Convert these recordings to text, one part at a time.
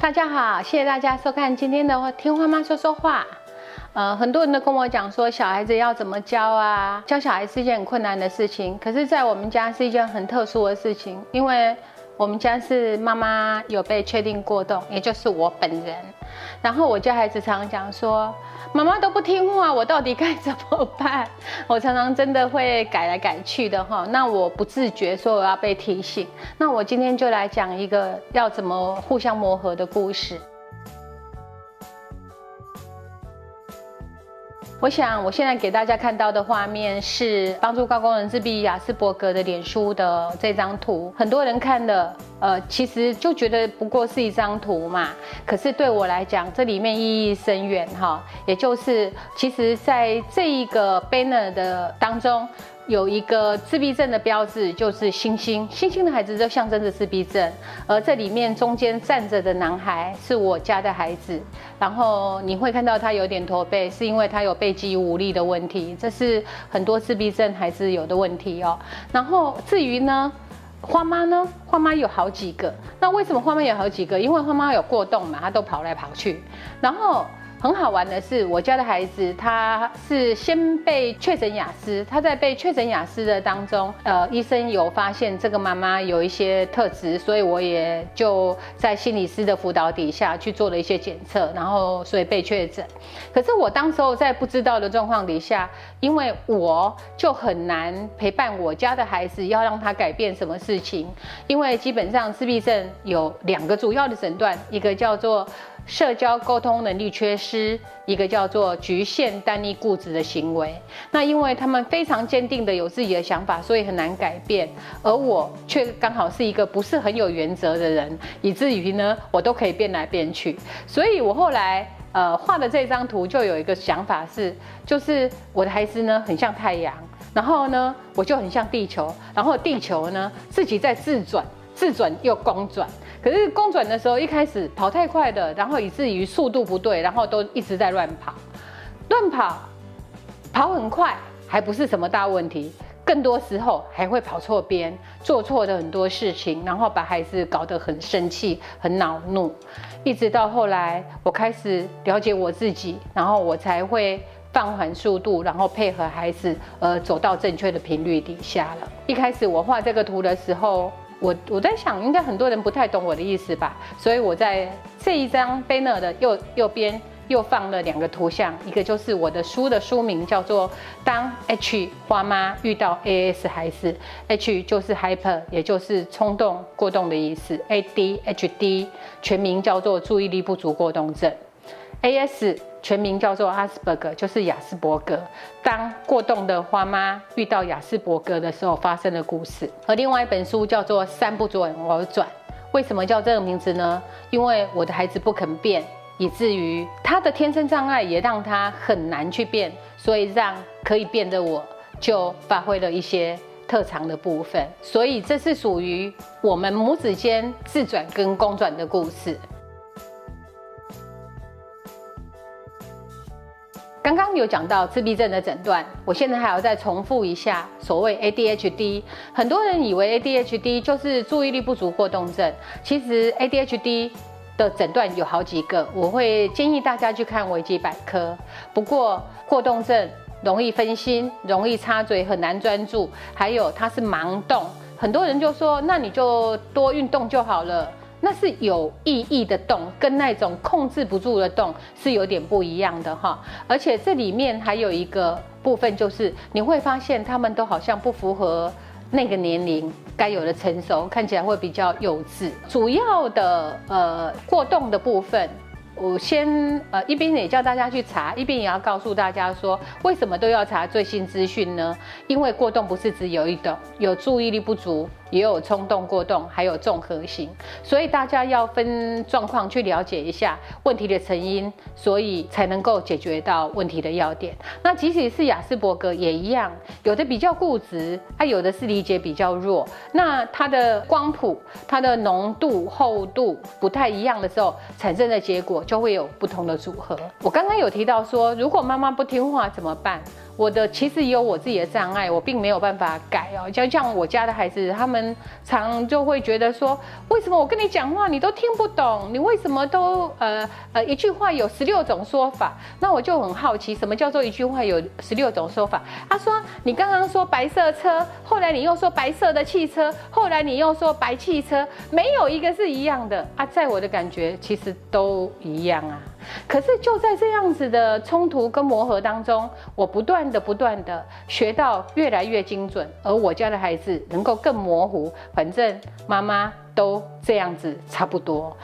大家好，谢谢大家收看今天的听花妈说说话。呃，很多人都跟我讲说，小孩子要怎么教啊？教小孩是一件很困难的事情，可是，在我们家是一件很特殊的事情，因为我们家是妈妈有被确定过动，也就是我本人。然后我家孩子常常讲说，妈妈都不听话，我到底该怎么办？我常常真的会改来改去的哈。那我不自觉说我要被提醒。那我今天就来讲一个要怎么互相磨合的故事。我想，我现在给大家看到的画面是帮助高功能自闭亚斯伯格的脸书的这张图。很多人看了，呃，其实就觉得不过是一张图嘛。可是对我来讲，这里面意义深远哈。也就是，其实在这一个 banner 的当中。有一个自闭症的标志，就是星星。星星的孩子就象征着自闭症，而这里面中间站着的男孩是我家的孩子。然后你会看到他有点驼背，是因为他有背肌无力的问题，这是很多自闭症孩子有的问题哦。然后至于呢，花妈呢，花妈有好几个。那为什么花妈有好几个？因为花妈有过动嘛，她都跑来跑去。然后。很好玩的是，我家的孩子他是先被确诊雅思，他在被确诊雅思的当中，呃，医生有发现这个妈妈有一些特质，所以我也就在心理师的辅导底下去做了一些检测，然后所以被确诊。可是我当时候在不知道的状况底下，因为我就很难陪伴我家的孩子，要让他改变什么事情，因为基本上自闭症有两个主要的诊断，一个叫做。社交沟通能力缺失，一个叫做局限、单一、固执的行为。那因为他们非常坚定的有自己的想法，所以很难改变。而我却刚好是一个不是很有原则的人，以至于呢，我都可以变来变去。所以我后来呃画的这张图就有一个想法是，就是我的孩子呢很像太阳，然后呢我就很像地球，然后地球呢自己在自转，自转又公转。可是公转的时候，一开始跑太快的，然后以至于速度不对，然后都一直在乱跑，乱跑，跑很快还不是什么大问题，更多时候还会跑错边，做错的很多事情，然后把孩子搞得很生气、很恼怒，一直到后来我开始了解我自己，然后我才会放缓速度，然后配合孩子，呃，走到正确的频率底下了。一开始我画这个图的时候。我我在想，应该很多人不太懂我的意思吧，所以我在这一张 banner 的右右边又放了两个图像，一个就是我的书的书名叫做《当 H 花妈遇到 AS 孩子》，H 就是 hyper，也就是冲动过动的意思，ADHD 全名叫做注意力不足过动症，AS。全名叫做阿斯伯格，就是雅斯伯格。当过动的花妈遇到雅斯伯格的时候发生的故事。而另外一本书叫做《三不转我转》，为什么叫这个名字呢？因为我的孩子不肯变，以至于他的天生障碍也让他很难去变，所以让可以变的我就发挥了一些特长的部分。所以这是属于我们母子间自转跟公转的故事。刚刚有讲到自闭症的诊断，我现在还要再重复一下，所谓 ADHD，很多人以为 ADHD 就是注意力不足过动症，其实 ADHD 的诊断有好几个，我会建议大家去看维基百科。不过过动症容易分心，容易插嘴，很难专注，还有它是盲动，很多人就说，那你就多运动就好了。那是有意义的动，跟那种控制不住的动是有点不一样的哈。而且这里面还有一个部分，就是你会发现他们都好像不符合那个年龄该有的成熟，看起来会比较幼稚。主要的呃过动的部分。我先呃一边也叫大家去查，一边也要告诉大家说，为什么都要查最新资讯呢？因为过动不是只有一种，有注意力不足，也有冲动过动，还有综合型，所以大家要分状况去了解一下问题的成因，所以才能够解决到问题的要点。那即使是雅斯伯格也一样，有的比较固执，它有的是理解比较弱，那它的光谱、它的浓度、厚度不太一样的时候，产生的结果。就会有不同的组合。我刚刚有提到说，如果妈妈不听话怎么办？我的其实也有我自己的障碍，我并没有办法改哦。就像我家的孩子，他们常就会觉得说，为什么我跟你讲话你都听不懂？你为什么都呃呃一句话有十六种说法？那我就很好奇，什么叫做一句话有十六种说法？他说你刚刚说白色车，后来你又说白色的汽车，后来你又说白汽车，没有一个是一样的啊。在我的感觉，其实都一样啊。可是就在这样子的冲突跟磨合当中，我不断的、不断的学到越来越精准，而我家的孩子能够更模糊。反正妈妈都这样子差不多。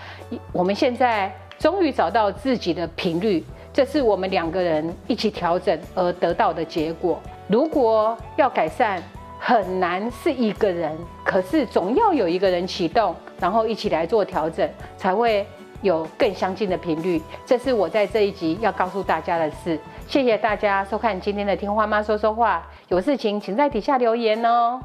我们现在终于找到自己的频率，这是我们两个人一起调整而得到的结果。如果要改善，很难是一个人，可是总要有一个人启动，然后一起来做调整，才会。有更相近的频率，这是我在这一集要告诉大家的事。谢谢大家收看今天的听花妈说说话，有事情请在底下留言哦。